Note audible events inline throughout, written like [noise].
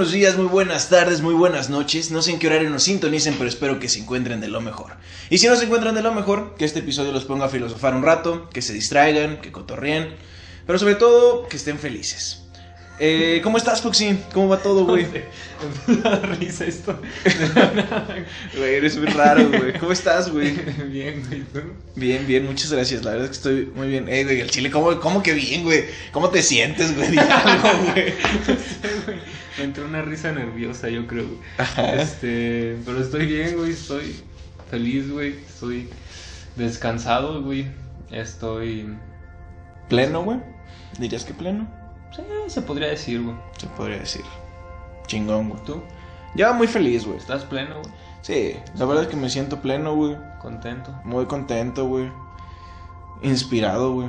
buenos días, muy buenas tardes, muy buenas noches. No sé en qué horario nos sintonicen, pero espero que se encuentren de lo mejor. Y si no se encuentran de lo mejor, que este episodio los ponga a filosofar un rato, que se distraigan, que cotorreen, pero sobre todo que estén felices. Eh, ¿Cómo estás, Foxy? ¿Cómo va todo, güey? [laughs] Risa esto. [laughs] Güey, eres muy raro, güey. ¿Cómo estás, güey? [laughs] Bien, güey. ¿tú? Bien, bien, muchas gracias. La verdad es que estoy muy bien. Eh, güey, el chile, ¿cómo, cómo que bien, güey? ¿Cómo te sientes, güey? Güey. Me entró una risa nerviosa, yo creo, güey. Este, pero estoy bien, güey. Estoy feliz, güey. Estoy descansado, güey. Estoy. ¿Pleno, güey? ¿Dirías que pleno? Sí, se podría decir, güey. Se podría decir. Chingón, güey. ¿Tú? Ya muy feliz, güey. ¿Estás pleno, güey? Sí, la verdad es que me siento pleno, güey. ¿Contento? Muy contento, güey. Inspirado, güey.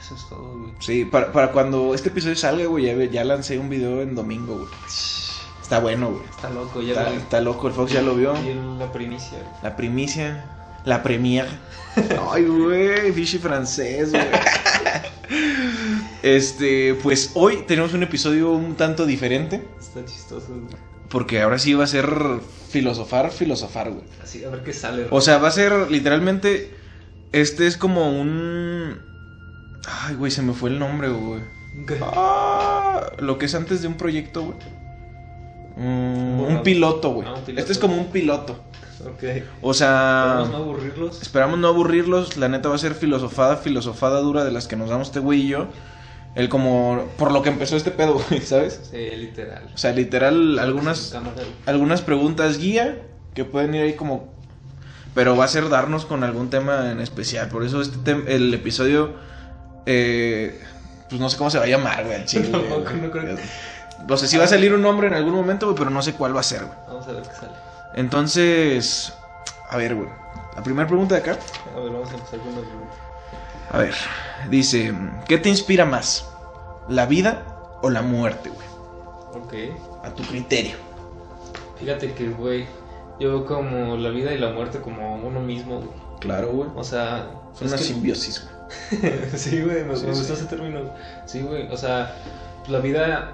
Eso es todo, güey. Sí, para, para cuando este episodio salga, güey, ya, ya lancé un video en domingo, güey. Está bueno, güey. Está loco, ya Está, lo vi. está loco, el Fox ya lo vio. Y la primicia, güey. La primicia, la premiere. Ay, güey, fishy francés, güey. [laughs] Este, pues hoy tenemos un episodio un tanto diferente. Está chistoso, güey. Porque ahora sí va a ser filosofar, filosofar, güey. Así, a ver qué sale. O sea, va a ser literalmente. Este es como un. Ay, güey, se me fue el nombre, güey. ¿Qué? Ah, lo que es antes de un proyecto, güey. Mm, un piloto, güey. Ah. Este es como un piloto. Ok. O sea. A no aburrirlos. Esperamos no aburrirlos. La neta va a ser filosofada, filosofada dura de las que nos damos este güey y yo. El como. Por lo que empezó este pedo, [laughs] güey, ¿sabes? Sí, literal. O sea, literal, algunas. Algunas preguntas guía que pueden ir ahí como pero va a ser darnos con algún tema en especial por eso este el episodio eh, pues no sé cómo se va a llamar güey al [laughs] chile, Tampoco, güey. no creo que- no sé si va a salir un nombre en algún momento güey pero no sé cuál va a ser güey Vamos a ver qué sale. entonces a ver güey la primera pregunta de acá A ver, vamos a empezar con una pregunta. a ver dice ¿qué te inspira más la vida o la muerte güey Ok. a tu criterio Fíjate que, güey, yo veo como la vida y la muerte como uno mismo, güey. claro güey O sea, es una que- simbiosis güey [laughs] sí, güey, me, Sí, me sí. gustó ese término. Sí, güey, o sea, la vida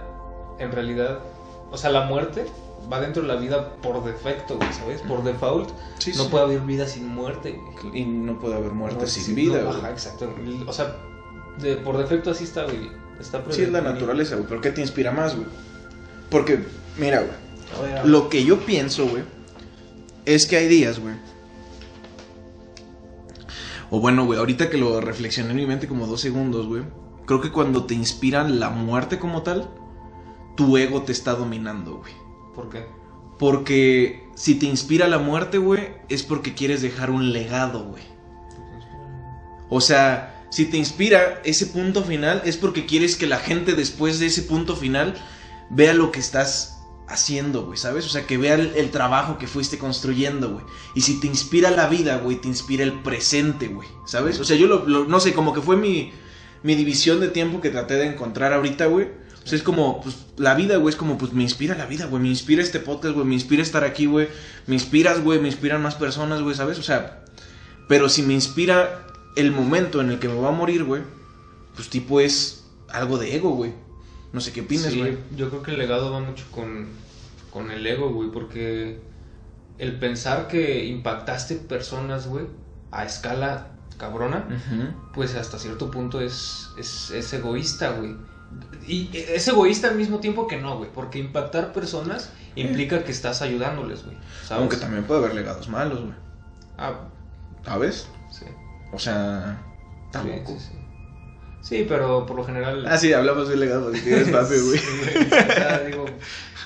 en realidad, o sea, la muerte va dentro de la vida por defecto, güey, ¿sabes? Por default. Sí, no puede haber vida sin muerte, güey. y no puede haber muerte No, sin vida no, güey. ajá, exacto. O sea, de- por defecto así está, güey. Está Sí, es la naturaleza, güey. ¿Pero qué te inspira más, güey? Porque, mira, güey. Lo que yo pienso, güey, es que hay días, güey. O bueno, güey, ahorita que lo reflexioné en mi mente como dos segundos, güey. Creo que cuando te inspiran la muerte como tal, tu ego te está dominando, güey. ¿Por qué? Porque si te inspira la muerte, güey, es porque quieres dejar un legado, güey. O sea, si te inspira ese punto final, es porque quieres que la gente después de ese punto final vea lo que estás haciendo, güey, ¿sabes? O sea, que vea el, trabajo que fuiste construyendo, güey. Y si te inspira la vida, güey, te inspira el presente, güey, ¿sabes? O sea, yo lo, no sé, como que fue mi, mi división de tiempo que traté de encontrar ahorita, güey. O sea, es como, pues, la vida, güey, es como, pues, me inspira la vida, güey. Me inspira este podcast, güey. Me inspira estar aquí, güey. Me inspiras, güey. Me inspiran más personas, güey, ¿sabes? O sea, pero si me inspira el momento en el que me va a morir, güey, pues tipo es algo de ego, güey. No sé qué opinas, Sí, güey. yo creo que el legado va mucho con, con el ego, güey, porque el pensar que impactaste personas, güey, a escala cabrona, pues hasta cierto punto es, es, es egoísta, güey. Y es egoísta al mismo tiempo que no, güey, porque impactar personas implica que estás ayudándoles, güey. ¿sabes? Aunque también puede haber legados malos, güey. Ah, ¿Sabes? sí. O sea, Sí, tampoco. sí, sí. Sí, pero por lo general... Ah, sí, hablamos de legados positivos, papi, güey. Sí, güey. O sea, digo,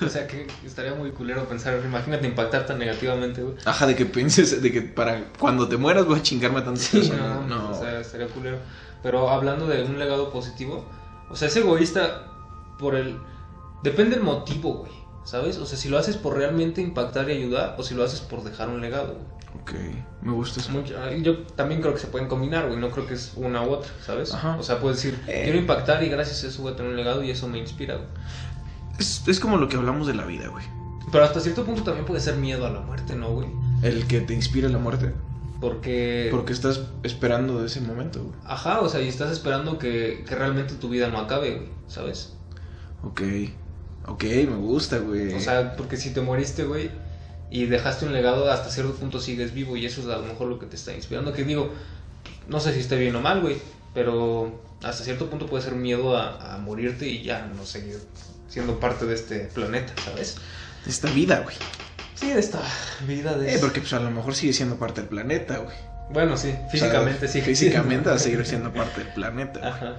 o sea, que estaría muy culero pensar, imagínate impactar tan negativamente, güey. Ajá, de que pienses, de que para cuando te mueras voy a chingarme a tantas Sí, personas. no, No, o sea, estaría culero. Pero hablando de un legado positivo, o sea, es egoísta por el... Depende del motivo, güey, ¿sabes? O sea, si lo haces por realmente impactar y ayudar, o si lo haces por dejar un legado, güey. Ok, me gusta eso. Mucho- yo también creo que se pueden combinar, güey, no creo que es una u otra, ¿sabes? Ajá. O sea, puedes decir, Eh. quiero impactar y gracias a eso voy a tener un legado y eso me inspira, güey. Es, es como lo que hablamos de la vida, güey. Pero hasta cierto punto también puede ser miedo a la muerte, ¿no, güey? El que te inspira la muerte. Porque... Porque estás esperando de ese momento, güey. Ajá, o sea, y estás esperando que, que realmente tu vida no acabe, güey, ¿sabes? Ok. Ok, me gusta, güey. O sea, porque si te moriste, güey, y dejaste un legado, hasta cierto punto sigues vivo y eso es a lo mejor lo que te está inspirando. Que digo, no sé si esté bien o mal, güey, pero hasta cierto punto puede ser miedo a, a morirte y ya no seguir siendo parte de este planeta, ¿sabes? De esta vida, güey. Sí, de esta vida de... Eh, porque pues a lo mejor sigue siendo parte del planeta, güey. Bueno, sí, físicamente O sea, sí. Físicamente va a seguir siendo [laughs] parte del planeta. güey. Ajá.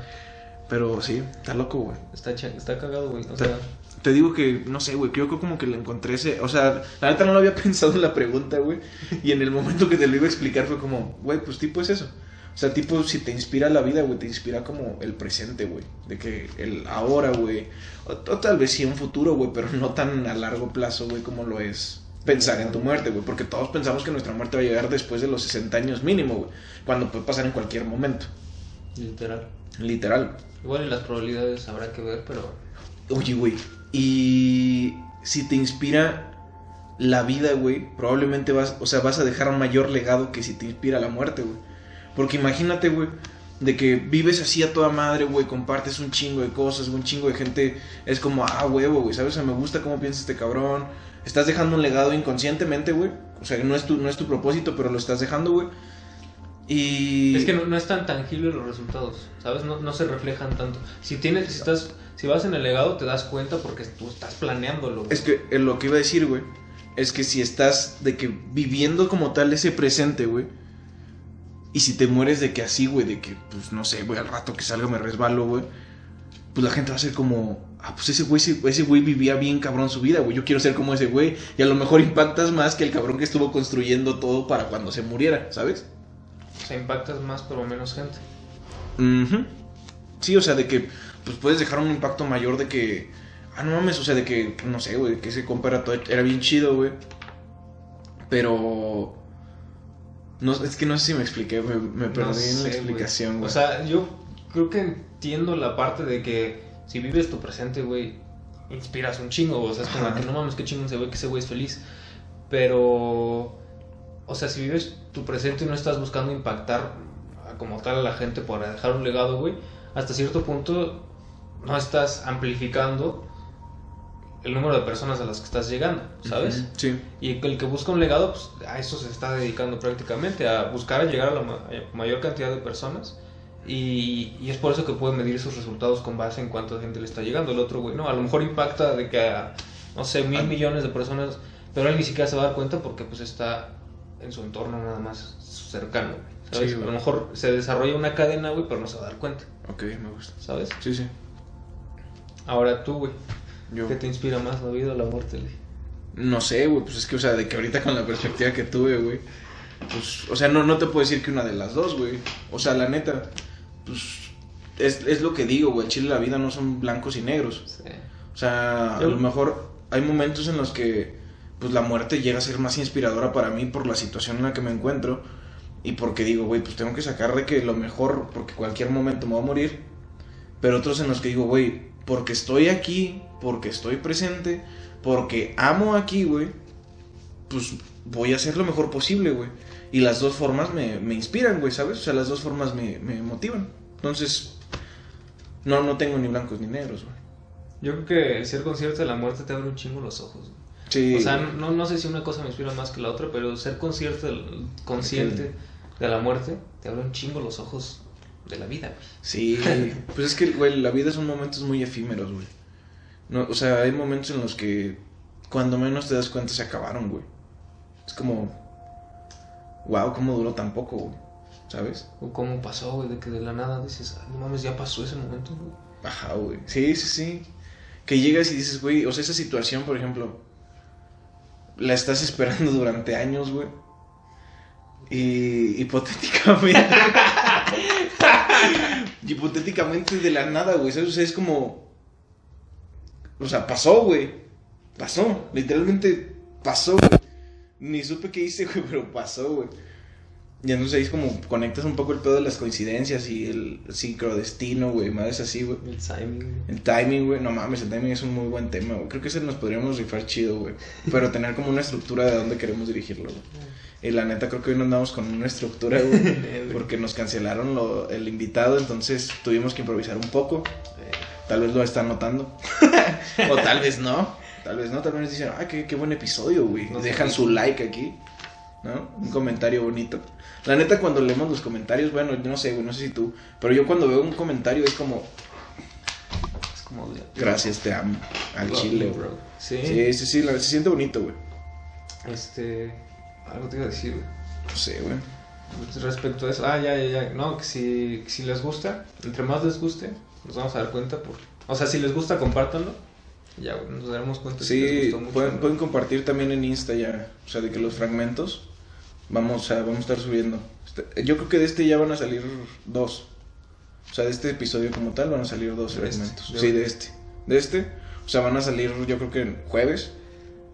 Pero sí, está loco, güey. Está, está cagado, güey. O Te, sea, te digo que, no sé, güey, que yo creo como que le encontré ese... O sea, la neta no lo había [laughs] pensado en la pregunta, güey. Y en el momento que te lo iba a explicar fue como, güey, pues tipo es eso. O sea, tipo, si te inspira la vida, güey, te inspira como el presente, güey. De que el ahora, güey. O, o tal vez sí un futuro, güey, pero no tan a largo plazo, güey, como lo es pensar en tu muerte, güey. Porque todos pensamos que nuestra muerte va a llegar después de los 60 años mínimo, güey. Cuando puede pasar en cualquier momento. literal. Literal. Igual y las probabilidades habrá que ver, pero... Oye, güey. Y si te inspira la vida, güey, probablemente vas, o sea, vas a dejar un mayor legado que si te inspira la muerte, güey. Porque imagínate, güey, de que vives así a toda madre, güey, compartes un chingo de cosas, un chingo de gente, es como, ah, huevo, güey, ¿sabes? Me gusta cómo piensa este cabrón. Estás dejando un legado inconscientemente, güey. O sea, no es tu, no es tu propósito, pero lo estás dejando, güey. Y... Es que no, no es tan tangible los resultados, ¿sabes? No, no se reflejan tanto. Si tienes, si estás, si vas en el legado te das cuenta porque tú estás planeándolo. güey. Es que eh, lo que iba a decir, güey, es que si estás de que viviendo como tal ese presente, güey, y si te mueres de que así, güey, de que, pues no sé, güey, al rato que salga me resbalo, güey, pues la gente va a ser como, ah, pues ese güey, ese, ese güey vivía bien cabrón su vida, güey, yo quiero ser como ese güey, y a lo mejor impactas más que el cabrón que estuvo construyendo todo para cuando se muriera, ¿sabes? O sea, impactas más pero menos gente. Sí, o sea, de que pues puedes dejar un impacto mayor de que. Ah, no mames, o sea, de que, no sé, güey, que ese compa era, todo- era bien chido, güey. Pero. No, es que no sé si me expliqué, me, me perdí No en la güey. explicación, güey. O sea, yo creo que entiendo la parte de que si vives tu presente, güey, inspiras un chingo. O sea, es como Ajá. que no mames, qué chingón se ve que ese güey es feliz. Pero, o sea, si vives tu presente y no estás buscando impactar como tal a la gente para dejar un legado, güey, hasta cierto punto no estás amplificando el número de personas a las que estás llegando, ¿sabes? Sí. Y el que busca un legado, pues a eso se está dedicando prácticamente, a buscar a llegar a la ma- mayor cantidad de personas. Y, y es por eso que puede medir esos resultados con base en cuánta gente le está llegando. El otro, güey, no, a lo mejor impacta de que a, no sé, mil Ah. millones de personas, pero él ni siquiera se va a dar cuenta porque pues está en su entorno nada más cercano, güey, ¿sabes? Sí, a lo mejor se desarrolla una cadena, güey, pero no se va a dar cuenta, Ok, me gusta. ¿sabes? Sí, sí. Ahora tú, güey, Yo. ¿qué te inspira más, la vida o la muerte, güey? No sé, güey, pues es que, o sea, de que ahorita con la perspectiva que tuve, güey, pues, o sea, no, no te puedo decir que una de las dos, güey. O sea, la neta, pues, es, es lo que digo, güey, chile y la vida no son blancos y negros. Sí. O sea, a Yo- lo mejor hay momentos en los que, pues, la muerte llega a ser más inspiradora para mí por la situación en la que me encuentro. Y porque digo, güey, pues tengo que sacar de que lo mejor, porque cualquier momento me voy a morir. Pero otros en los que digo, güey, porque estoy aquí, porque estoy presente, porque amo aquí, güey, pues voy a hacer lo mejor posible, güey. Y las dos formas me, me inspiran, güey, ¿sabes? O sea, las dos formas me, me motivan. Entonces, no, no tengo ni blancos ni negros, güey. Yo creo que ser consciente de la muerte te abre un chingo los ojos. güey. Sí. O sea, no, no sé si una cosa me inspira más que la otra, pero ser consciente, consciente de la muerte te abre un chingo los ojos de la vida. güey. Sí, [laughs] pues es que, güey, la vida son momentos muy efímeros, güey. No, o sea, hay momentos en los que cuando menos te das cuenta se acabaron, güey. Es como, wow, cómo duró tan poco, güey. ¿Sabes? O cómo pasó, güey, de que de la nada dices, "Ay, no mames, ya pasó ese momento, güey. Ajá, güey. Sí, sí, sí. Que llegas y dices, güey, o sea, esa situación, por ejemplo, la estás esperando durante años, güey. Y hipotéticamente. [laughs] hipotéticamente de la nada, güey. ¿Sabes? O sea, es como. O sea, pasó, güey. Pasó. Literalmente pasó, güey. Ni supe qué hice, [laughs] güey, pero pasó, güey. Y entonces ahí es como conectas un poco el pedo de las coincidencias y el sincrodestino, güey. Madres así, güey. El timing, güey. El timing, güey, no mames, el timing es un muy buen tema, güey. Creo que ese nos podríamos rifar chido, güey. Pero [laughs] tener como una estructura de dónde queremos dirigirlo, güey. Y la neta, creo que hoy no andamos con una estructura, güey. [laughs] Porque nos cancelaron lo- el invitado, entonces tuvimos que improvisar un poco. Tal vez lo están notando. [laughs] o tal vez no. Tal vez no. Tal vez dicen, ah, qué, qué buen episodio, güey. No Dejan su like aquí. ¿No? Un comentario bonito. La neta, cuando leemos los comentarios, bueno, yo no sé, güey, no sé si tú. Pero yo cuando veo un comentario es como, Es como de. gracias, te amo. Al Love chile, bro. Sí. Sí, sí, sí, la- se siente bonito, güey. Este. Algo te iba a decir, güey. No sé, güey. Respecto a eso. Ah, ya, ya, ya. No, que si, que si les gusta, entre más les guste, nos vamos a dar cuenta. Por... O sea, si les gusta, compártanlo. Ya, güey, nos daremos cuenta si les Sí, gustó mucho. pueden, ¿no? pueden compartir también en Insta ya. O sea, de que los fragmentos vamos a, vamos a estar subiendo. Este- yo creo que de este ya van a salir dos. O sea, de este episodio como tal van a salir dos De este, fragmentos. de sí, de este. este. De este. O sea, van a salir yo creo que jueves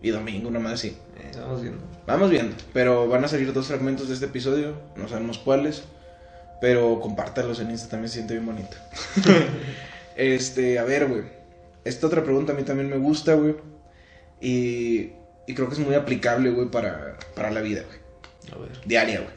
y domingo, una más así. Eh, vamos viendo. Vamos viendo. Pero van a salir dos fragmentos de este episodio. No sabemos cuáles. Pero compártalos en Insta, también se siente bien bonito. [laughs] este, a ver, güey. Esta otra pregunta a mí también me gusta, güey. Y, y creo que es muy aplicable, güey, para, para la vida, güey. A ver. Diaria, güey.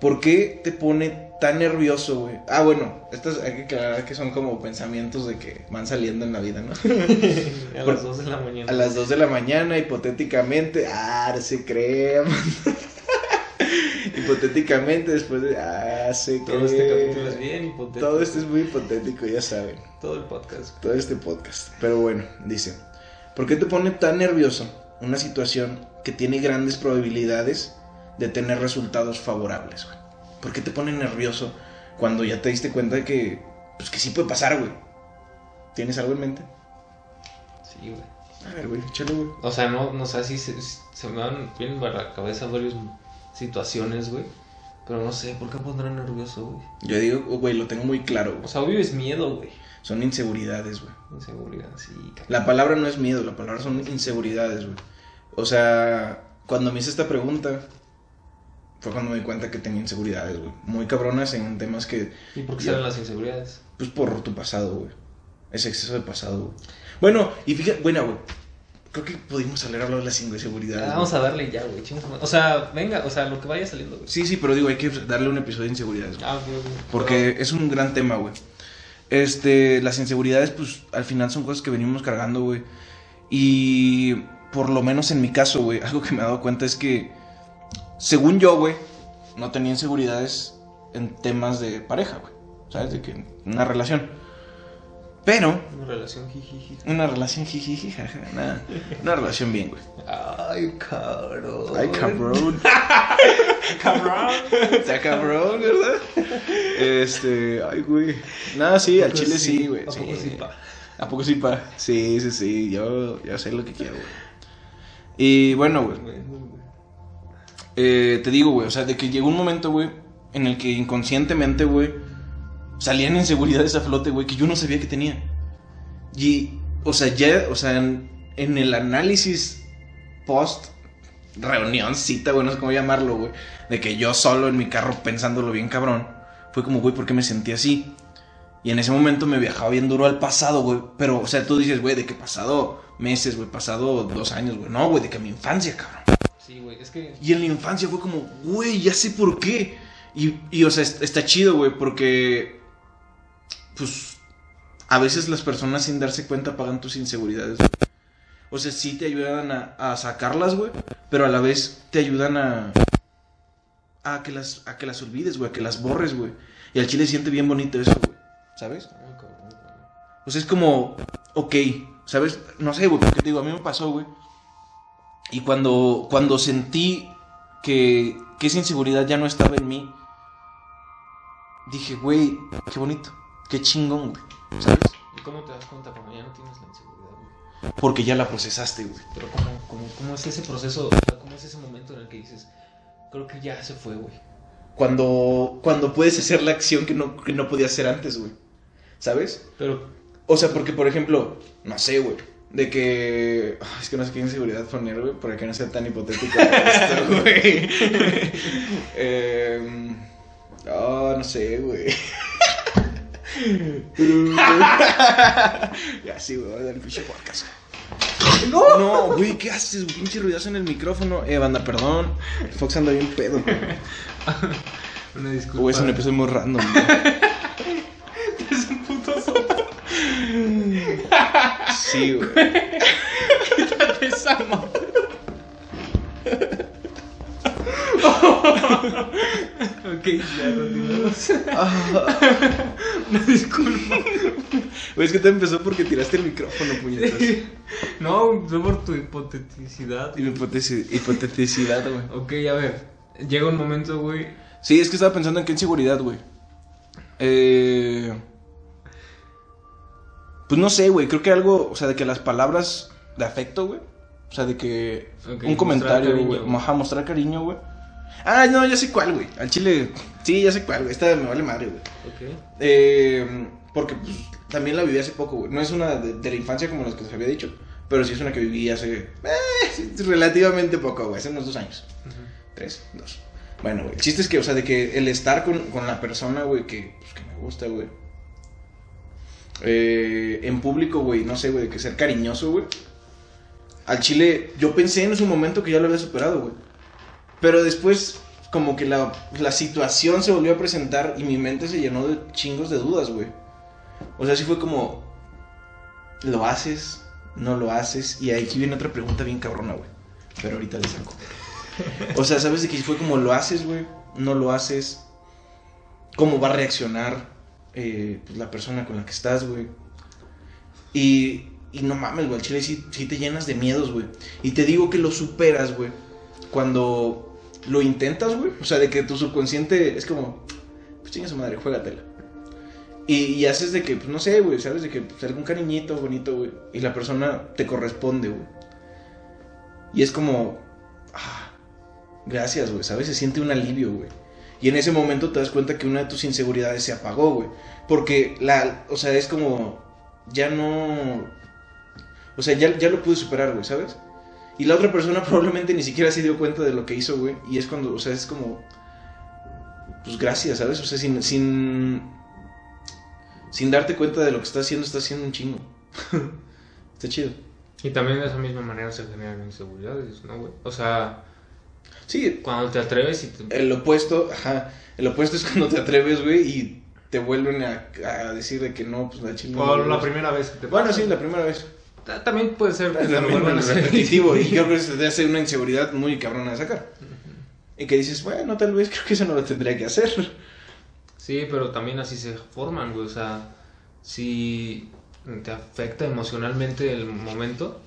¿Por qué te pone tan nervioso, güey? Ah, bueno, estas hay que aclarar que son como pensamientos de que van saliendo en la vida, ¿no? [laughs] [laughs] A Por- las 2 de la mañana. A las 2 de la mañana, hipotéticamente. Ah, no se cree. hipotéticamente, después de. Ah, se cree. Todo este capítulo es bien hipotético. Todo esto es muy hipotético, ya saben. Todo el podcast. Todo este podcast. Pero bueno, dice: ¿Por qué te pone tan nervioso una situación que tiene grandes probabilidades de tener resultados favorables, güey? ¿Por qué te pone nervioso cuando ya te diste cuenta de que. Pues que sí puede pasar, güey? ¿Tienes algo en mente? Sí, güey. A ver, güey, échale, güey. O sea, no, no sé si se, se me van vienen a la cabeza varias situaciones, güey. Pero no sé, ¿por qué pondrá nervioso, güey? Yo digo, güey, lo tengo muy claro, güey. O sea, obvio es miedo, güey. Son inseguridades, güey. Inseguridad, sí. cabrón. La palabra no es miedo, la palabra son inseguridades, güey. O sea, cuando me hice esta pregunta, fue cuando me di cuenta que tenía inseguridades, güey. Muy cabronas en temas que, ¿Y por qué Ya. salen las inseguridades? pues por tu pasado, güey. Ese exceso de pasado, güey. Bueno, y fíjate, bueno, güey. Creo que pudimos hablar de las inseguridades. Ah, vamos güey. a darle ya, güey. O sea, venga, o sea, lo que vaya saliendo, güey. Sí, sí, pero digo, hay que darle un episodio de inseguridades, güey. Ah, ok. Porque es un gran tema, güey. Este, las inseguridades, pues, al final son cosas que venimos cargando, güey. Y por lo menos en mi caso, güey, algo que me he dado cuenta es que, según yo, güey, no tenía inseguridades en temas de pareja, güey. ¿Sabes? De que una relación. Pero, Una relación jijiji. una relación jijiji, jaja, nada. Una relación bien, güey. Ay, cabrón. Ay, cabrón. [laughs] Cabrón. Está cabrón, ¿verdad? Este, ay, güey. Nada, sí, al ¿A poco chile sí, güey. ¿A poco sí, pa? ¿A poco sí, pa? Sí, sí, sí. Yo, yo sé lo que quiero, güey. Y bueno, güey. Eh, te digo, güey. O sea, de que llegó un momento, güey, en el que inconscientemente, güey, salían inseguridades a flote, güey, que yo no sabía que tenía. Y, o sea, ya, o sea, en, en el análisis post reunión, cita, güey, no sé cómo llamarlo, güey, de que yo solo en mi carro pensándolo bien cabrón, fue como, güey, ¿por qué me sentí así? Y en ese momento me viajaba bien duro al pasado, güey. Pero, o sea, tú dices, güey, de que pasado meses, güey, pasado dos años, güey. No, güey, de que mi infancia, cabrón. Sí, güey, es que. Y en la infancia fue como, güey, ya sé por qué. Y, y, o sea, est- está chido, güey, porque, pues, a veces las personas sin darse cuenta pagan tus inseguridades. güey. O sea, sí te ayudan a, a sacarlas, güey, pero a la vez te ayudan a, a, que, las, a que las olvides, güey, a que las borres, güey. Y al chile siente bien bonito eso, güey, ¿sabes? O sea, es como, ok, ¿sabes? No sé, güey, porque te digo, a mí me pasó, güey. Y cuando, cuando sentí que, que esa inseguridad ya no estaba en mí, dije, güey, qué bonito, qué chingón, güey, ¿sabes? ¿Y cómo te das cuenta cuando ya no tienes la inseguridad, güey? Porque ya la procesaste, güey. Pero ¿cómo, cómo, cómo es ese proceso? O sea, ¿cómo es ese momento en el que dices, creo que ya se fue, güey? Cuando, cuando puedes hacer la acción que no, que no podías hacer antes, güey. ¿Sabes? Pero, O sea, porque, por ejemplo, no sé, güey. De que. es que no sé qué inseguridad poner, güey. Para que no sea tan hipotético [laughs] esto, güey. Em, Ah, no sé, güey. [laughs] ya sí, güey. Voy a dar el pinche podcast. No, no, güey, ¿qué haces? Pinche ruidazo en el micrófono. Eh, banda, perdón. El Fox anda bien pedo, güey. [laughs] una disculpa. Güey, es un episodio muy random, güey. Es un puto sopa. Sí, [laughs] güey. Quítate esa madre. ok, ya continuamos. Una [laughs] disculpa. Güey, es que te empezó porque tiraste el micrófono, puñetas. No, fue por tu hipoteticidad. Hipotesi- Hipoteticidad, güey. Ok, a ver. Llega un momento, güey. Sí, es que estaba pensando en qué inseguridad, güey. Eh... Pues no sé, güey. Creo que algo, o sea, de que las palabras de afecto, güey. O sea, de que Ok, un comentario, güey. Ajá, mostrar cariño, güey. Ah, no, ya sé cuál, güey. Al chile. Sí, ya sé cuál, güey. Esta me vale madre, güey. Ok. Eh, porque pues, también la viví hace poco, güey. No es una de, de la infancia como las que te había dicho. Pero sí es una que viví hace. eh, relativamente poco, güey. Hace unos dos años. Tres, dos. Bueno, güey. El chiste es que, o sea, de que el estar con, con la persona, güey, que, pues, que me gusta, güey. Eh, en público, güey, no sé, güey, de que ser cariñoso, güey. Al chile, yo pensé en su momento que ya lo había superado, güey. Pero después, como que la, la situación se volvió a presentar y mi mente se llenó de chingos de dudas, güey. O sea, sí fue como, ¿lo haces? ¿No lo haces? Y aquí viene otra pregunta bien cabrona, güey. Pero ahorita le saco. O sea, ¿sabes de que fue como lo haces, güey? ¿No lo haces? ¿Cómo va a reaccionar eh, pues, la persona con la que estás, güey? Y, y no mames, güey, al chile sí, sí te llenas de miedos, güey. Y te digo que lo superas, güey. Cuando lo intentas, güey. O sea, de que tu subconsciente es como, pues chinga su madre, juégatela. Y, y haces de que, pues no sé, güey, sabes de que pues, algún cariñito bonito, güey. Y la persona te corresponde, güey. Y es como, ah, gracias, güey, ¿sabes? Se siente un alivio, güey. Y en ese momento te das cuenta que una de tus inseguridades se apagó, güey. Porque la, o sea, es como, ya no, o sea, ya, ya lo pude superar, güey, ¿sabes? Y la otra persona [laughs] probablemente ni siquiera se dio cuenta de lo que hizo, güey. Y es cuando, o sea, es como, pues gracias, ¿sabes? O sea, sin, sin, sin darte cuenta de lo que está haciendo, está haciendo un chingo. [laughs] está chido. Y también de esa misma manera se generan inseguridades, ¿no, güey? O sea, Sí, cuando te atreves y te... El opuesto, ajá, el opuesto es [laughs] cuando te atreves, güey, y te vuelven a, a decir de que no, pues la chile. O la primera vez que te Bueno, pasa. sí, la primera vez. Ta- También puede ser lo También hacer. repetitivo, y creo que eso [laughs] te hace una inseguridad muy cabrona de sacar. Y que dices, bueno, tal vez creo que eso no lo tendría que hacer. Sí, pero también así se forman, güey. O sea, si te afecta emocionalmente el momento,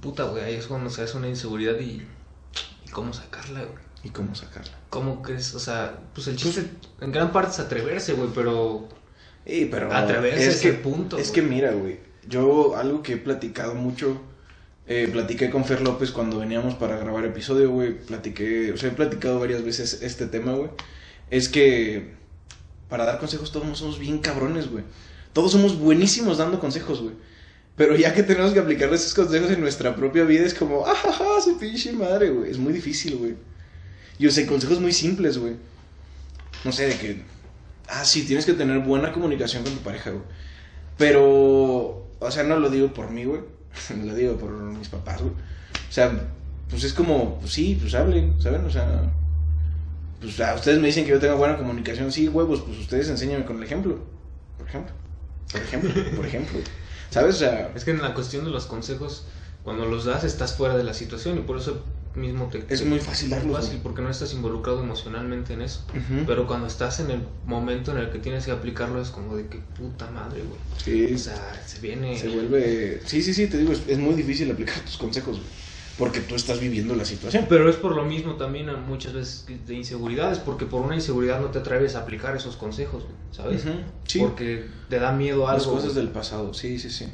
puta, güey, ahí es cuando se hace una inseguridad y cómo sacarla, güey. ¿Y cómo sacarla? ¿Cómo crees? O sea, pues el chiste en gran parte es atreverse, güey, pero Sí, pero Atreverse es que, el punto, Es güey. que mira, güey, yo algo que he platicado mucho, eh, platiqué con Fer López cuando veníamos para grabar episodio, güey, platiqué, o sea, he platicado varias veces este tema, güey, es que para dar consejos todos somos bien cabrones, güey. Todos somos buenísimos dando consejos, güey. Pero ya que tenemos que aplicar esos consejos en nuestra propia vida es como, ah, ja, ja, su pinche madre, güey. Es muy difícil, güey. Y o sea, consejos muy simples, güey. No sé, de que Ah, sí, tienes que tener buena comunicación con tu pareja, güey. Pero, o sea, no lo digo por mí, güey. [laughs] lo digo por mis papás, güey. O sea, pues es como, pues sí, pues hablen, ¿saben? O sea, pues a ustedes me dicen que yo tengo buena comunicación. Sí, huevos, pues ustedes enséñenme con el ejemplo. Por ejemplo. Por ejemplo, por ejemplo. ¿Sabes? O sea, es que en la cuestión de los consejos, cuando los das estás fuera de la situación y por eso mismo te... es te- muy fácil es darlos. fácil güey. porque no estás involucrado emocionalmente en eso. Pero cuando estás en el momento en el que tienes que aplicarlo es como de que puta madre, güey. Sí, O sea, se viene... se vuelve... Sí, sí, sí, te digo, es, es muy difícil aplicar tus consejos, güey. Porque tú estás viviendo la situación. Pero es por lo mismo también a muchas veces de inseguridades, porque por una inseguridad no te atreves a aplicar esos consejos, ¿sabes? Sí. Porque te da miedo Las algo. cosas güey. del pasado, sí, sí, sí.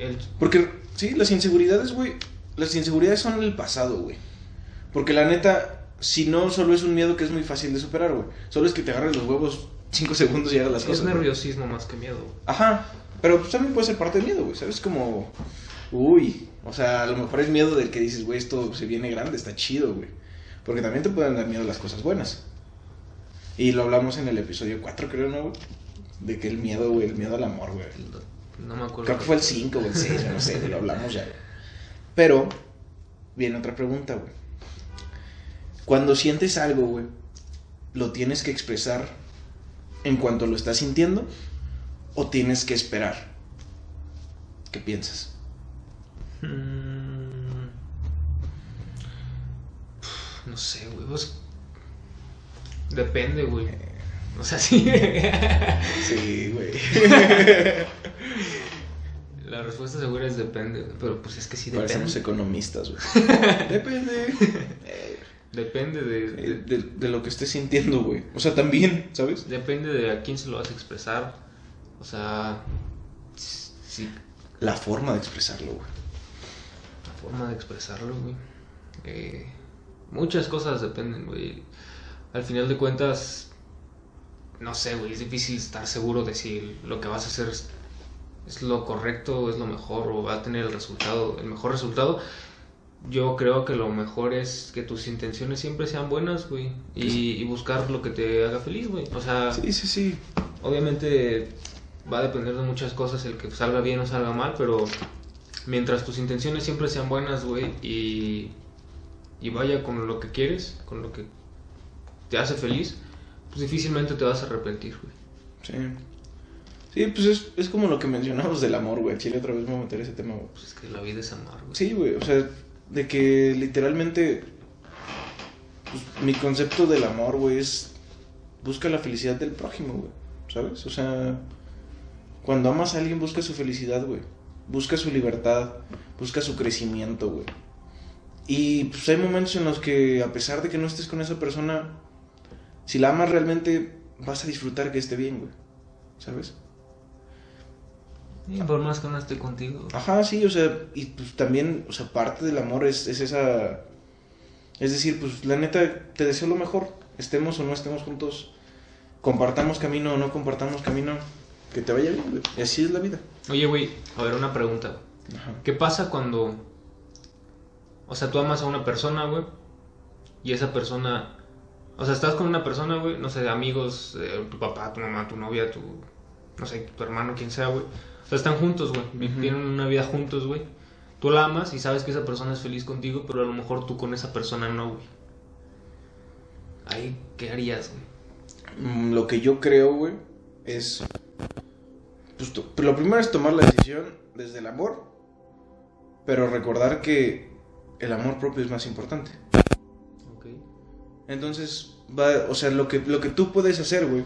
El- Porque, sí, las inseguridades, güey. Las inseguridades son el pasado, güey. Porque la neta, si no, solo es un miedo que es muy fácil de superar, güey. Solo es que te agarres los huevos cinco [laughs] segundos y hagas las es cosas. güey. nerviosismo más que miedo. güey. Ajá. Pero pues también puede ser parte del miedo, güey. ¿Sabes? Como, uy. O sea, a lo mejor es miedo del que dices, güey, esto se viene grande, está chido, güey. Porque también te pueden dar miedo las cosas buenas. Y lo hablamos en el episodio 4, creo, ¿no, güey? De que el miedo, güey, el miedo al amor, güey. No me acuerdo. Creo que fue el 5 o el 6, no sé, lo hablamos ya. Pero, viene otra pregunta, güey. Cuando sientes algo, güey, ¿lo tienes que expresar en cuanto lo estás sintiendo? ¿O tienes que esperar? ¿Qué piensas? Mm. No sé, güey. Depende, güey. O sea, sí. Sí, güey. [laughs] La respuesta segura es depende, pero pues es que sí depende. Parecemos economistas, güey. [laughs] Depende. Depende de, de- de, de lo que estés sintiendo, güey. O sea, también, ¿sabes? Depende de a quién se lo vas a expresar. O sea, sí, La forma de expresarlo, güey. Forma de expresarlo, güey. Eh, muchas cosas dependen, güey. Al final de cuentas, no sé, güey, es difícil estar seguro de si lo que vas a hacer es, es lo correcto, es lo mejor o va a tener el resultado, el mejor resultado. Yo creo que lo mejor es que tus intenciones siempre sean buenas, güey. Y, y buscar lo que te haga feliz, güey. O sea, Sí, sí, sí. Obviamente va a depender de muchas cosas el que salga bien o salga mal, pero mientras tus intenciones siempre sean buenas, güey, y, y vaya con lo que quieres, con lo que te hace feliz, pues difícilmente te vas a arrepentir, güey. Sí. Sí, pues es, es como lo que mencionamos del amor, güey. Chile otra vez me voy a meter ese tema, güey. Pues es que la vida es amar, güey. Sí, güey, o sea, de que literalmente pues, mi concepto del amor, güey, es busca la felicidad del prójimo, güey, ¿sabes? O sea, cuando amas a alguien busca su felicidad, güey, busca su libertad, busca su crecimiento, güey. Y pues hay momentos en los que a pesar de que no estés con esa persona, si la amas realmente vas a disfrutar que esté bien, güey, ¿sabes? Y por más que no esté contigo. Ajá, sí, o sea, y pues también, o sea, parte del amor es, es esa... Es decir, pues la neta, te deseo lo mejor, estemos o no estemos juntos, compartamos camino o no compartamos camino, que te vaya bien, güey. Y así es la vida. Oye, güey, a ver, una pregunta. Ajá. ¿Qué pasa cuando... O sea, tú amas a una persona, güey, y esa persona... O sea, estás con una persona, güey, no sé, amigos, eh, tu papá, tu mamá, tu novia, tu... No sé, tu hermano, quien sea, güey. O sea, están juntos, güey. Ujú. Tienen una vida juntos, güey. Tú la amas y sabes que esa persona es feliz contigo, pero a lo mejor tú con esa persona no, güey. Ahí, ¿qué harías, güey? Mm, Lo que yo creo, güey, es... Pues lo primero es tomar la decisión desde el amor, pero recordar que el amor propio es más importante. Ok. Entonces, va, o sea, lo que, lo que tú puedes hacer, güey,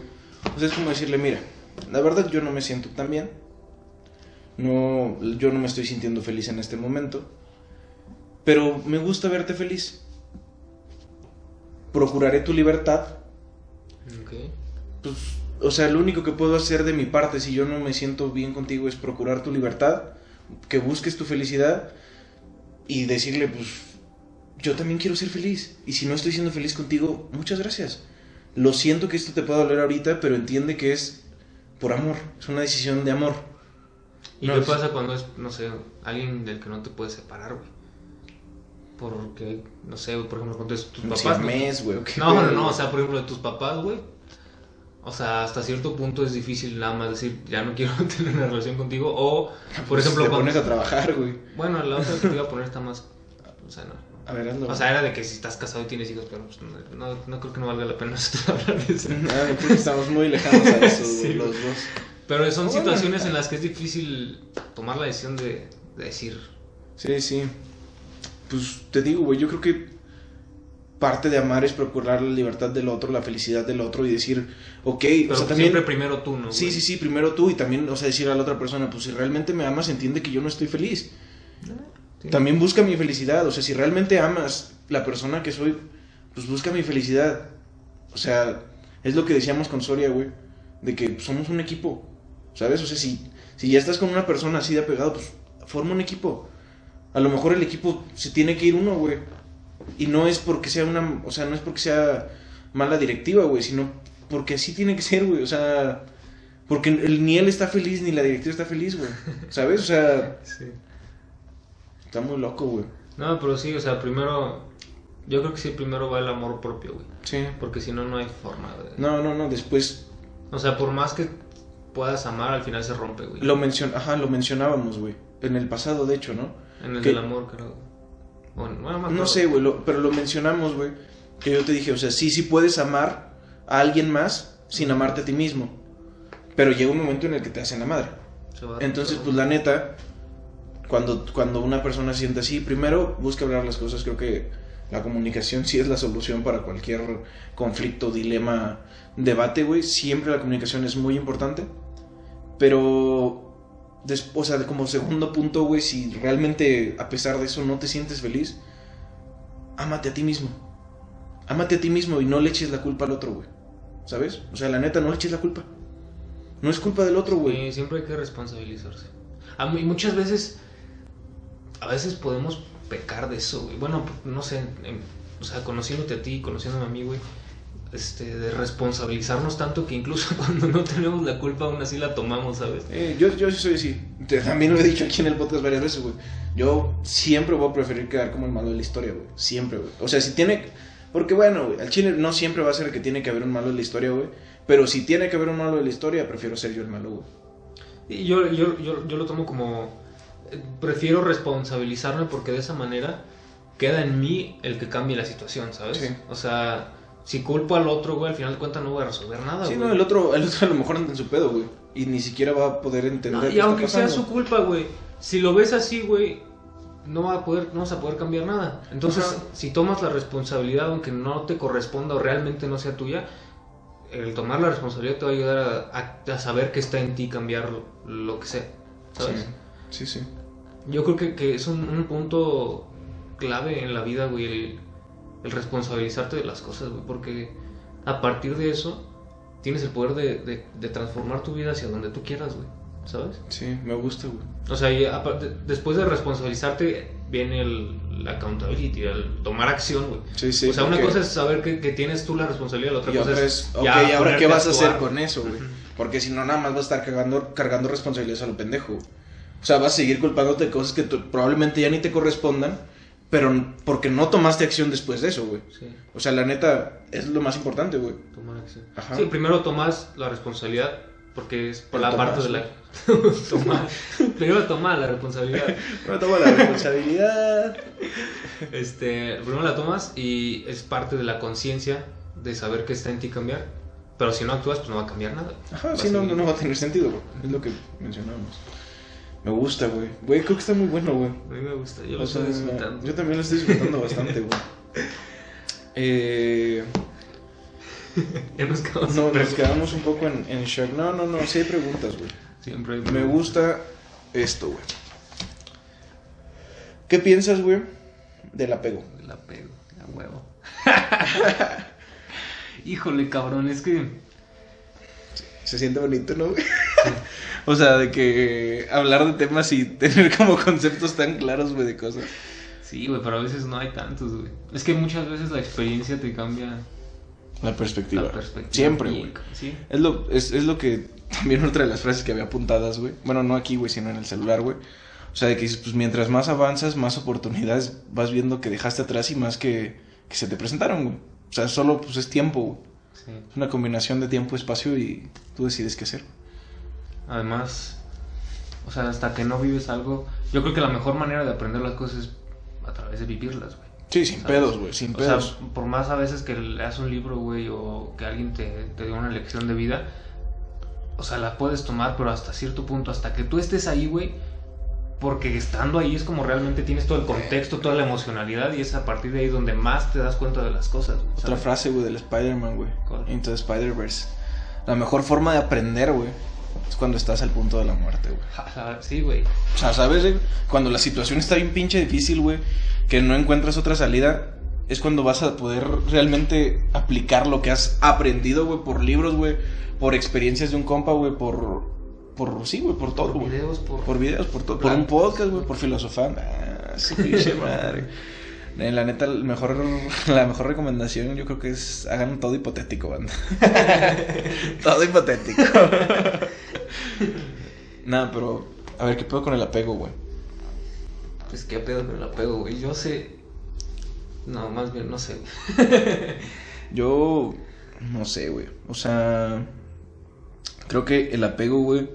sea, es como decirle, mira, la verdad yo no me siento tan bien. No, yo no me estoy sintiendo feliz en este momento. Pero me gusta verte feliz. Procuraré tu libertad. Ok. Pues, o sea, lo único que puedo hacer de mi parte si yo no me siento bien contigo es procurar tu libertad, que busques tu felicidad y decirle, pues, yo también quiero ser feliz. Y si no estoy siendo feliz contigo, muchas gracias. Lo siento que esto te pueda doler ahorita, pero entiende que es por amor, es una decisión de amor. ¿Y No, qué es- pasa cuando es, no sé, alguien del que no te puedes separar, güey? Porque, no sé, por ejemplo, cuando es tus papás. ¿no? siamés, güey, ¿o qué No, no, no, o sea, por ejemplo, de tus papás, güey. O sea, hasta cierto punto es difícil nada más decir, ya no quiero [laughs] tener una relación contigo. O, por Pues ejemplo, te cuando... pones a trabajar, güey. Bueno, la otra que te iba a poner está más... O sea, no. A ver, hazlo. O sea, era de que si estás casado y tienes hijos, pero pues, no, no, no creo que no valga la pena hablar de eso. Ah, creo que estamos muy lejanos a eso, [laughs] Sí. los dos. Pero son Bueno. situaciones en las que es difícil tomar la decisión de, de decir, Sí, sí. Pues te digo, güey, yo creo que parte de amar es procurar la libertad del otro, la felicidad del otro y decir, ok, pero o sea, también... siempre primero tú, ¿no? Sí, sí, sí, primero tú y también, o sea, decir a la otra persona, pues si realmente me amas, entiende que yo no estoy feliz. Sí. También busca mi felicidad, o sea, si realmente amas la persona que soy, pues busca mi felicidad. O sea, es lo que decíamos con Soria, güey, de que somos un equipo, ¿sabes? O sea, si, si ya estás con una persona así de apegado, pues forma un equipo. A lo mejor el equipo se tiene que ir uno, güey. Y no es porque sea una, o sea, no es porque sea mala directiva, güey, sino porque así tiene que ser, güey, o sea, porque el- ni él está feliz ni la directiva está feliz, güey. ¿Sabes? O sea, [laughs] Sí. está muy loco, güey. No, pero sí, o sea, primero. Yo creo que sí, primero va el amor propio, güey. Sí. Porque si no, no hay forma de. No, no, no, después O sea, por más que puedas amar, al final se rompe, güey. lo mencion ajá, lo mencionábamos, güey, en el pasado de hecho, ¿no? En el que- del amor, creo. Bueno, bueno, me No sé, güey, lo- pero lo mencionamos, güey, que yo te dije, o sea, sí, sí puedes amar a alguien más sin amarte a ti mismo, pero llega un momento en el que te hacen la madre. Entonces, pues la neta, cuando, cuando una persona siente así, primero busca hablar las cosas. Creo que la comunicación sí es la solución para cualquier conflicto, dilema, debate, güey. Siempre la comunicación es muy importante. Pero, o sea, como segundo punto, güey, si realmente a pesar de eso no te sientes feliz, ámate a ti mismo. Ámate a ti mismo y no le eches la culpa al otro, güey. ¿Sabes? O sea, la neta, no le eches la culpa. No es culpa del otro, güey. Sí, siempre hay que responsabilizarse. A muchas veces, a veces podemos pecar de eso, güey. Bueno, no sé, o sea, conociéndote a ti, conociéndome a mí, güey, este, de responsabilizarnos tanto que incluso [laughs] cuando no tenemos la culpa, aún así la tomamos, ¿sabes? Eh, yo, yo sí soy así. También lo he dicho aquí en el podcast varias veces, güey. Yo siempre voy a preferir quedar como el malo de la historia, güey. Siempre, güey. O sea, si tiene... Porque bueno, güey, al chile no siempre va a ser que tiene que haber un malo de la historia, güey. Pero si tiene que haber un malo de la historia, prefiero ser yo el malo, güey. Y yo, yo, yo, yo lo tomo como, eh, prefiero responsabilizarme porque de esa manera queda en mí el que cambie la situación, ¿sabes? Sí. O sea, si culpo al otro, güey, al final de cuentas no voy a resolver nada, Sí, güey. no, el otro, el otro a lo mejor anda en su pedo, güey. Y ni siquiera va a poder entender No, qué y está aunque sea pasando. su culpa, güey, si lo ves así, güey, no va a poder, no vas a poder cambiar nada. Entonces, Ajá. si tomas la responsabilidad, aunque no te corresponda o realmente no sea tuya, el tomar la responsabilidad te va a ayudar a, a- a saber que está en ti cambiar lo, lo que sea, ¿sabes? Sí, sí, sí. Yo creo que, que es un, un punto clave en la vida, güey, el, el responsabilizarte de las cosas, güey, porque a partir de eso tienes el poder de, de- de transformar tu vida hacia donde tú quieras, güey, ¿sabes? Sí, me gusta, güey. O sea, y aparte- después de responsabilizarte viene el, la accountability, el tomar acción, güey. Sí, sí. o sea, una cosa es saber que, que tienes tú la responsabilidad, la otra Y cosa otra es... ok, ya ¿y ahora qué vas a hacer con eso, güey? Porque si no, nada más vas a estar cargando, cargando responsabilidades a lo pendejo. O sea, vas a seguir culpándote de cosas que tú- probablemente ya ni te correspondan, pero porque no tomaste acción después de eso, güey. Sí, O sea, la neta, es lo más importante, güey. tomar acción. Ajá. Sí, primero tomas la responsabilidad porque es por El la tomás, parte de la... [laughs] tomar. Primero toma la responsabilidad. [laughs] No toma la responsabilidad. Este, primero la tomas y es parte de la conciencia de saber que está en ti cambiar. Pero si no actúas, pues no va a cambiar nada. Ajá, sí, no, seguir. no va a tener sentido, güey. Es lo que mencionamos. Me gusta, güey. Güey, creo que está muy bueno, güey. A mí me gusta, yo lo sea, estoy disfrutando. Yo también lo estoy disfrutando bastante, güey. [laughs] Eh, [laughs] Ya nos quedamos no, nos quedamos un poco en, en shock. No, no, no, sí hay preguntas, güey. Siempre hay Me preguntas. gusta esto, güey. ¿Qué piensas, güey, del apego? El apego, a huevo. [laughs] Híjole, cabrón, es que. Se siente bonito, ¿no, güey? O sea, de que hablar de temas y [laughs] tener como conceptos tan claros, güey, de cosas. Sí, güey, pero a veces no hay tantos, güey. Es que muchas veces la experiencia te cambia La perspectiva. la perspectiva. Siempre, güey. Sí. Es lo, es, es lo que también otra de las frases que había apuntadas, güey. Bueno, no aquí, güey, sino en el celular, güey. O sea, de que dices, pues mientras más avanzas, más oportunidades vas viendo que dejaste atrás y más que, que se te presentaron, güey. O sea, solo pues es tiempo, güey. sí. Es una combinación de tiempo, espacio y tú decides qué hacer. Además, o sea, hasta que no vives algo, yo creo que la mejor manera de aprender las cosas es a través de vivirlas, güey. Sí, sin ¿Sabes? pedos, güey, sin O pedos. sea, por más a veces que leas un libro, güey, o que alguien te, te dé una lección de vida, o sea, la puedes tomar, pero hasta cierto punto, hasta que tú estés ahí, güey, porque estando ahí es como realmente tienes todo el contexto, toda la emocionalidad, y es a partir de ahí donde más te das cuenta de las cosas. güey, Otra frase, güey, del Spider-Man, güey. Into the Spider-Verse. La mejor forma de aprender, güey, es cuando estás al punto de la muerte, güey. Sí, güey. O sea, ¿sabes? Cuando la situación está bien pinche difícil, güey, que no encuentras otra salida, es cuando vas a poder realmente aplicar lo que has aprendido, güey, por libros, güey, por experiencias de un compa, güey, por... Por, sí, güey, por todo, Por güey. videos, por... Por videos, por todo. Por un podcast, güey, por filosofar. Ah, su [laughs] pinche madre. Eh, La neta, el mejor, [laughs] la mejor recomendación yo creo que es hagan todo hipotético, banda. [laughs] todo hipotético. [laughs] Nada, pero a ver qué pedo con el apego, güey. Pues qué pedo con el apego, güey. Yo sé... No, más bien, no sé. Yo no sé, güey. O sea, creo que el apego, güey,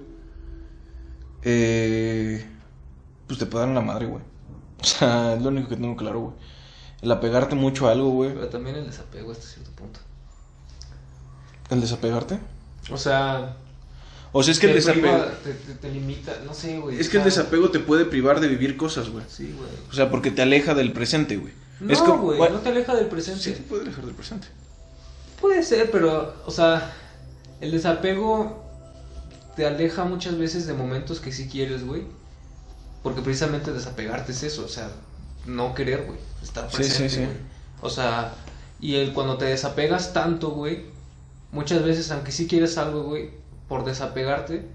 eh, pues te puede dar en la madre, güey. [laughs] O sea, es lo único que tengo claro, güey. El apegarte mucho a algo, güey. Pero también el desapego hasta cierto punto. El desapegarte. O sea, O sea, es que el desapego. priva, te, te- te limita, no sé, güey. Es que el desapego te puede privar de vivir cosas, güey. Sí, güey. O sea, porque te aleja del presente, güey. No, es güey, bueno, no te aleja del presente. Sí, te puede alejar del presente. Puede ser, pero, o sea, el desapego te aleja muchas veces de momentos que sí quieres, güey. Porque precisamente desapegarte es eso, o sea, no querer, güey. Estar Sí, presente, sí, sí. güey. O sea, y el, cuando te desapegas tanto, güey, muchas veces, aunque sí quieres algo, güey, por desapegarte,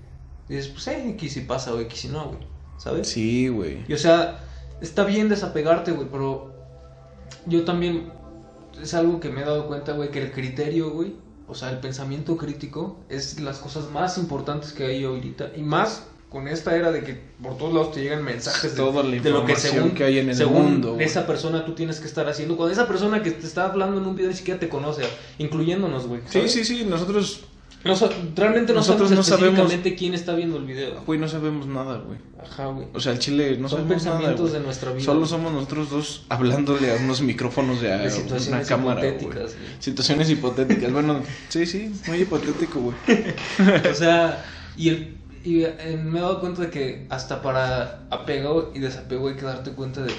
dices, pues, eh, X si pasa, güey, X si no, güey. ¿Sabes? Sí, güey. Y o sea, está bien desapegarte, güey, pero yo también es algo que me he dado cuenta, güey, que el criterio, güey, o sea, el pensamiento crítico es las cosas más importantes que hay ahorita y más con esta era de que por todos lados te llegan mensajes de, Toda la de lo que según, que hay en el según mundo, esa persona tú tienes que estar haciendo. Cuando esa persona que te está hablando en un video ni siquiera te conoce, incluyéndonos, güey. Sí, sí, sí, nosotros, realmente no Nosotros sabemos no sabemos- específicamente quién está viendo el video. güey, no sabemos nada, güey. Ajá, güey. O sea, el chile no Son sabemos nada. pensamientos güey. de nuestra vida. Solo somos nosotros dos hablándole a unos micrófonos de, a De una situaciones cámara, hipotéticas, güey. Situaciones hipotéticas. Bueno, sí, sí, muy hipotético, güey. [laughs] O sea, y, el, y eh, me he dado cuenta de que hasta para apego y desapego hay que darte cuenta de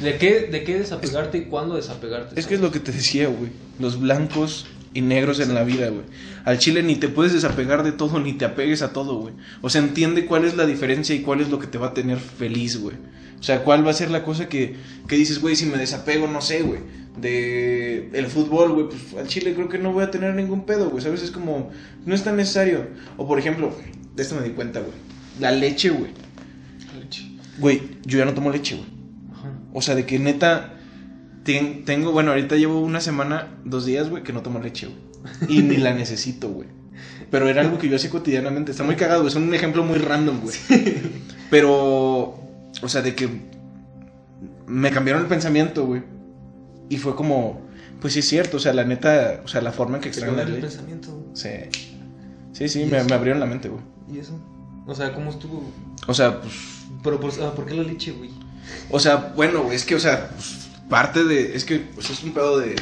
de qué, de qué desapegarte y cuándo desapegarte. Es que es lo que te decía, güey. Los blancos y negros en la vida, güey. Al chile ni te puedes desapegar de todo, ni te apegues a todo, güey. O sea, entiende cuál es la diferencia y cuál es lo que te va a tener feliz, güey. O sea, cuál va a ser la cosa que, que dices, güey, si me desapego, no sé, güey. De el fútbol, güey, pues al chile creo que no voy a tener ningún pedo, güey. ¿Sabes? Es como, no es tan necesario. O por ejemplo, de esto me di cuenta, güey. La leche, güey. Güey, yo ya no tomo leche, güey. Ajá. O sea, de que neta. ten- tengo, bueno, ahorita llevo una semana, dos días, güey, que no tomo leche, güey. Y [laughs] ni la necesito, güey. Pero era algo que yo hacía cotidianamente. Está muy cagado, güey. Es un ejemplo muy random, güey. Pero, o sea, de que me cambiaron el pensamiento, güey. Y fue como, pues sí es cierto, o sea, la neta, o sea, la forma en que Te extraen la cambió el leche. pensamiento. Sí. Sí, sí, me, me abrieron la mente, güey. ¿Y eso? O sea, ¿cómo estuvo? O sea, pues Pero por, ah, ¿por qué la leche, güey? O sea, bueno, güey, es que, o sea, pues, parte de. Es que pues, es un pedo de,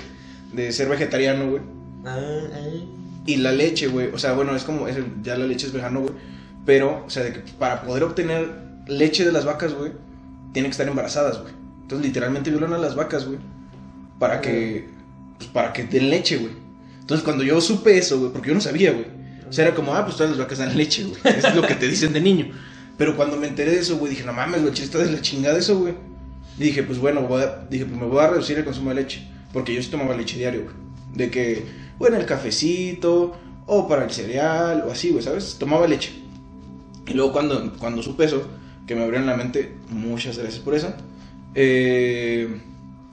de ser vegetariano, güey. Ah, ah. Y la leche, güey. O sea, bueno, es como. es ya la leche es vegano, güey. Pero, o sea, de que para poder obtener leche de las vacas, güey, tienen que estar embarazadas, güey. Entonces, literalmente violan a las vacas, güey. Para que. Pues para que den leche, güey. Entonces, cuando yo supe eso, güey, porque yo no sabía, güey. O sea, era como, ah, pues todas las vacas dan [laughs] leche, güey. Es lo que te dicen de niño. Pero cuando me enteré de eso, güey, dije, no mames, güey, está de la chingada eso, güey. Y dije, pues bueno, voy a- dije, pues me voy a reducir el consumo de leche. Porque yo sí tomaba leche diario, güey. De que, o en el cafecito, o para el cereal, o así, güey, ¿sabes? Tomaba leche. Y luego cuando, cuando supe eso, que me abrió en la mente, muchas gracias por eso. Eh,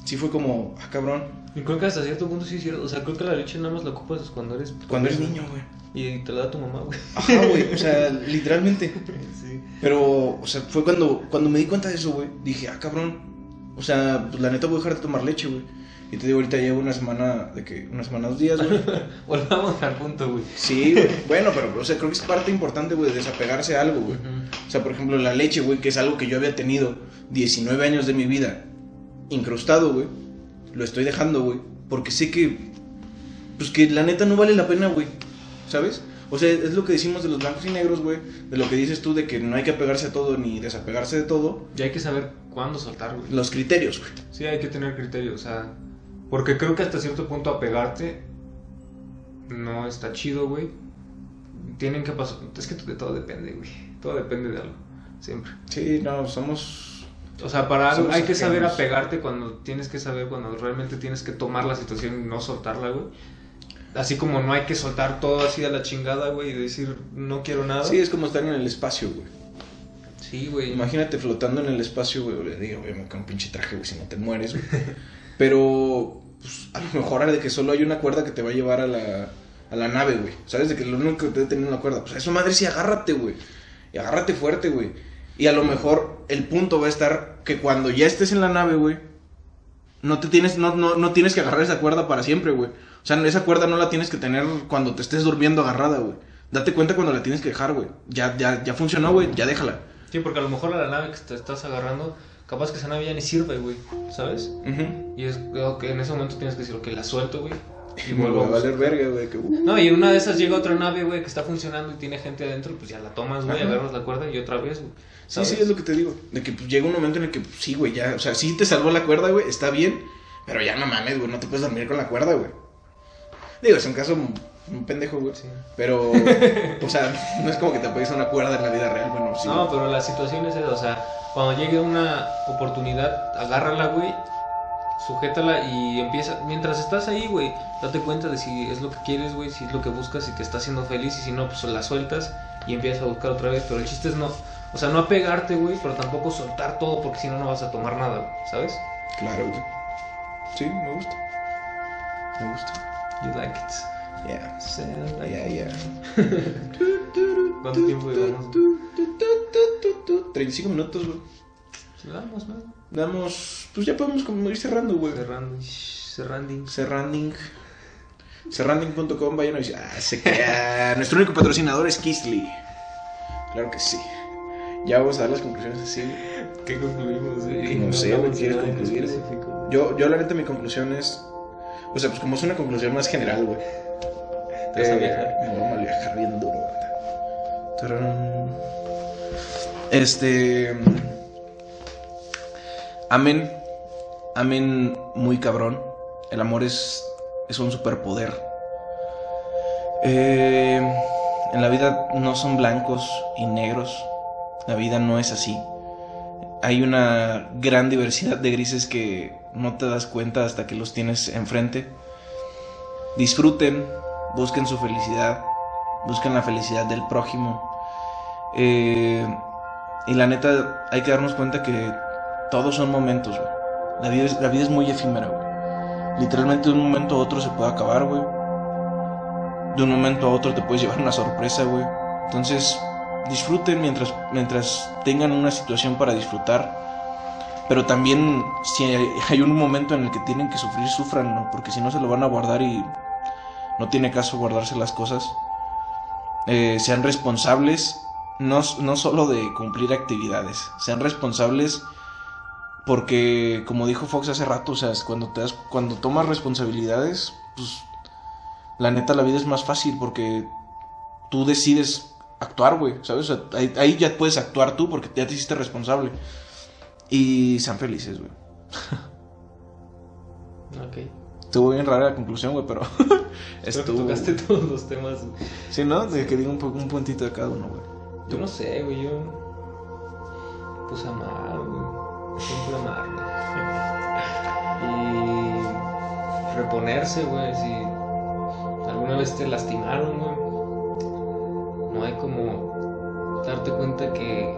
sí fue como, ah, cabrón, Y creo que hasta cierto punto sí es cierto. O sea, creo que la leche nada más la ocupas cuando eres... cuando eres niño, güey. Y te la da tu mamá, güey. Ajá, güey, o sea, [laughs] literalmente. Sí. Pero, o sea, fue cuando, cuando me di cuenta de eso, güey. Dije, ah, cabrón. O sea, pues la neta voy a dejar de tomar leche, güey. Y te digo, ahorita llevo una semana, de que, una semana, dos días, güey. [laughs] Volvamos al punto, güey. Sí, güey. Bueno, pero, o sea, creo que es parte importante, güey, de desapegarse a algo, güey. O sea, por ejemplo, la leche, güey, que es algo que yo había tenido 19 años de mi vida incrustado, güey. Lo estoy dejando, güey. Porque sé que, pues que la neta no vale la pena, güey. ¿Sabes? O sea, es lo que decimos de los blancos y negros, güey. De lo que dices tú de que no hay que apegarse a todo ni desapegarse de todo. Y hay que saber cuándo soltar, güey. Los criterios, güey. Sí, hay que tener criterio, o sea, porque creo que hasta cierto punto apegarte no está chido, güey. Tienen que pasar, es que todo depende, güey. Todo depende de algo, siempre. Sí, no, somos... O sea, para algo hay que saber apegarte cuando tienes que saber cuando realmente tienes que tomar la situación y no soltarla, güey. Así como no hay que soltar todo así a la chingada, güey, y decir no quiero nada. Sí, es como estar en el espacio, güey. Sí, güey. Imagínate flotando en el espacio, güey. Le digo, güey, con un pinche traje, güey, si no te mueres, güey. [laughs] Pero, pues, a lo mejor de que solo hay una cuerda que te va a llevar a la, a la nave, güey. ¿Sabes? De que lo único que te tener una cuerda. Pues a eso, madre, sí, agárrate, güey. Y agárrate fuerte, güey. Y a lo mejor el punto va a estar que cuando ya estés en la nave, güey, no te tienes, no, no, no tienes que agarrar esa cuerda para siempre, güey. O sea, esa cuerda no la tienes que tener cuando te estés durmiendo agarrada, güey. Date cuenta cuando la tienes que dejar, güey. Ya, ya, ya funcionó, güey, ya déjala. Sí, porque a lo mejor a la nave que te estás agarrando, capaz que esa nave ya ni sirve, güey, ¿sabes? Ujú. Y es que en ese momento tienes que decir, ok, la suelto, güey. Y [laughs] vuelvo a a valer verga, güey. Que, uh, No, y en una de esas llega otra nave, güey, que está funcionando y tiene gente adentro, y pues ya la tomas, güey, agarras la cuerda y otra vez, güey. Sí, sí, es lo que te digo. De que pues, llega un momento en el que, pues, sí, güey, ya. O sea, sí te salvó la cuerda, güey, está bien. Pero ya no mames, güey, no te puedes dormir con la cuerda, güey. Digo, es un caso un, pendejo, güey. Sí. Pero, [laughs] o sea, no es como que te pegues una cuerda en la vida real, bueno, sí. No, pero la situación es esa, o sea, cuando llegue una oportunidad, agárrala, güey, sujétala y empieza, mientras estás ahí, güey, date cuenta de si es lo que quieres, güey, si es lo que buscas, si te está haciendo feliz y si no, pues la sueltas y empiezas a buscar otra vez, pero el chiste es no, o sea, no apegarte, güey, pero tampoco soltar todo porque si no, no vas a tomar nada, güey, ¿sabes? Claro, güey. Sí, me gusta. Me gusta. You like it. Yeah. I like Yeah, yeah. [laughs] ¿Cuánto tiempo llevamos? 35 minutos, güey. Vamos, ¿no? Damos, pues ya podemos como ir cerrando, güey. Cerrando, cerrando. Cerranding. Cerranding.com, vayan a visitar. Ah, se crea. [laughs] Nuestro único patrocinador es Kisly. Claro que sí. Ya vamos a dar las conclusiones así. ¿Qué concluimos, güey? No sé, ¿quieres concluir. Yo, yo la neta, mi conclusión es. O sea, pues como es una conclusión más general, güey. Te vas a Eh, viajar. Me vamos a viajar bien duro, banda. Tarán. Este. Amén. Amén muy cabrón. El amor es, es un superpoder. Eh, en la vida no son blancos y negros. La vida no es así. Hay una gran diversidad de grises que no te das cuenta hasta que los tienes enfrente. Disfruten, busquen su felicidad, busquen la felicidad del prójimo. Eh, y la neta, hay que darnos cuenta que todos son momentos, güey. La vida, es, la vida es muy efímera, güey. Literalmente de un momento a otro se puede acabar, güey. De un momento a otro te puedes llevar una sorpresa, güey. Entonces, disfruten mientras, mientras tengan una situación para disfrutar. Pero también, si hay, un momento en el que tienen que sufrir, sufran, ¿no? Porque si no se lo van a guardar y no tiene caso guardarse las cosas. Eh, sean responsables, no, no solo de cumplir actividades, sean responsables porque, como dijo Fox hace rato, o sea, cuando, te das, cuando tomas responsabilidades, pues la neta la vida es más fácil porque tú decides actuar, güey, ¿sabes? O sea, ahí, ahí ya puedes actuar tú porque ya te hiciste responsable. Y sean felices, güey. [laughs] Ok. Estuvo bien rara la conclusión, güey, pero [laughs] Creo que estuvo... tocaste todos los temas. Sí, ¿no? De que diga un, un puntito de cada uno, güey. Yo no sé, güey, yo. Pues amar, güey. Siempre amar, güey. [laughs] Y reponerse, güey. Si alguna vez te lastimaron, güey. No hay como darte cuenta que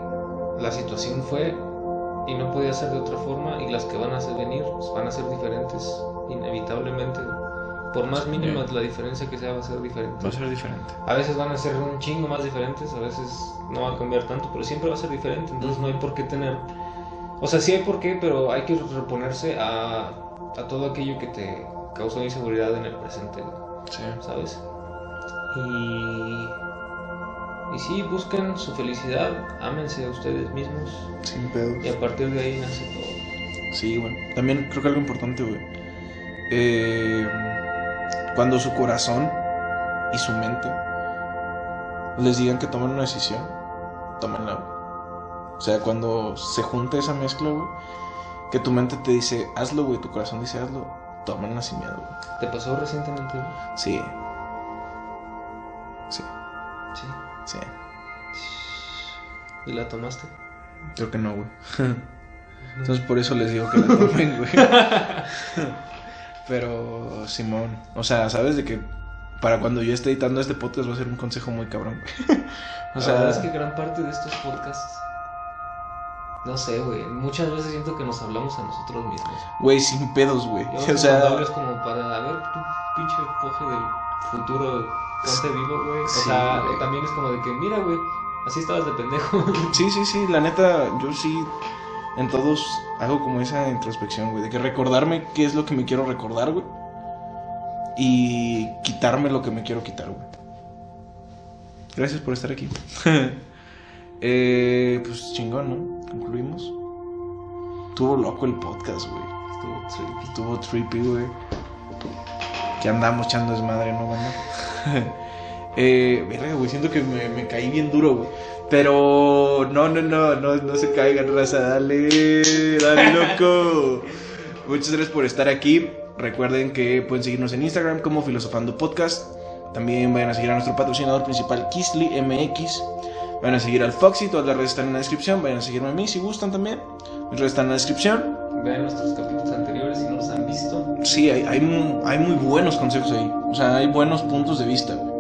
la situación fue y no podía ser de otra forma y las que van a venir pues, van a ser diferentes, inevitablemente. Por más mínima la diferencia que sea, va a ser diferente. Va a ser diferente. A veces van a ser un chingo más diferentes, a veces no va a cambiar tanto, pero siempre va a ser diferente, entonces no hay por qué tener... O sea, sí hay por qué, pero hay que reponerse a, a todo aquello que te causó inseguridad en el presente, Sí. ¿sabes? Y... Y sí, busquen su felicidad, ámense a ustedes mismos Sin pedos. y a partir de ahí nace todo. Sí, güey. También creo que algo importante, güey. Eh, cuando su corazón y su mente les digan que tomen una decisión, tómenla, güey. O sea, cuando se junta esa mezcla, güey, que tu mente te dice, hazlo, güey, tu corazón dice, hazlo, tómenla sin miedo, güey. ¿Te pasó recientemente? güey? Sí. Sí, Sí. Sí. ¿Y la tomaste? Creo que no, güey. [laughs] Entonces por eso les digo que la [laughs] tomen, güey. Pero, Simón, o sea, ¿sabes de que para cuando yo esté editando este podcast va a ser un consejo muy cabrón, güey? [laughs] O La sea, verdad es que gran parte de estos podcasts, no sé, güey, muchas veces siento que nos hablamos a nosotros mismos. güey, sin pedos, güey. O sea, cuando hablas como para, a ver, tu pinche foje del futuro, ponte vivo, güey. O Sí, sea, güey. también es como de que, mira, güey, así estabas de pendejo. [laughs] sí, sí, sí, la neta, yo sí en todos hago como esa introspección, güey, de que recordarme qué es lo que me quiero recordar, güey. Y quitarme lo que me quiero quitar, güey. Gracias por estar aquí. [laughs] eh, pues chingón, ¿no? Concluimos. Estuvo loco el podcast, güey. Estuvo trippy. Estuvo trippy, güey. Que andamos echando desmadre, ¿no, banda? [laughs] eh, verga, güey, siento que me, me caí bien duro, güey. Pero no, no, no, no, no se caigan, raza. Dale, dale, loco. [laughs] Muchas gracias por estar aquí. Recuerden que pueden seguirnos en Instagram como Filosofando Podcast. También vayan a seguir a nuestro patrocinador principal, Kisly MX. Vayan a seguir al Foxy, todas las redes están en la descripción. Vayan a seguirme a mí si gustan también. Mis redes están en la descripción. Vean nuestros capítulos Sí, hay, hay, hay muy buenos conceptos ahí. O sea, hay buenos puntos de vista, güey.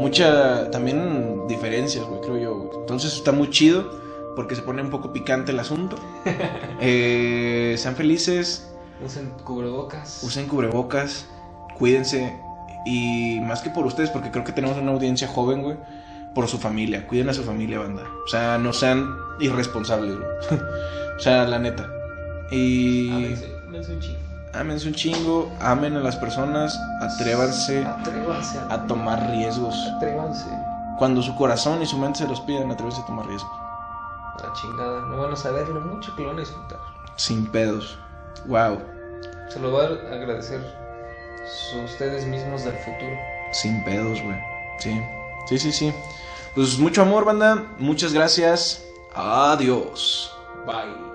Mucha, también diferencias, güey, creo yo, güey. Entonces está muy chido porque se pone un poco picante el asunto. [laughs] Eh, sean felices, Usen cubrebocas. usen cubrebocas, cuídense. Y más que por ustedes, porque creo que tenemos una audiencia joven, güey. Por su familia, cuiden a su familia, banda. O sea, no sean irresponsables, güey. [laughs] o sea, la neta. Y ámense un chingo. Ámense un chingo, amen a las personas, atrévanse Atrévanse a tomar riesgos. Atrévanse. Cuando su corazón y su mente se los piden, atrévanse a tomar riesgos. La chingada. No van a saber lo mucho que lo van a disfrutar. Sin pedos. Wow. Se lo va a agradecer ustedes mismos del futuro. Sin pedos, güey. Sí. Sí, sí, sí. Pues mucho amor, banda. Muchas gracias. Adiós. Bye.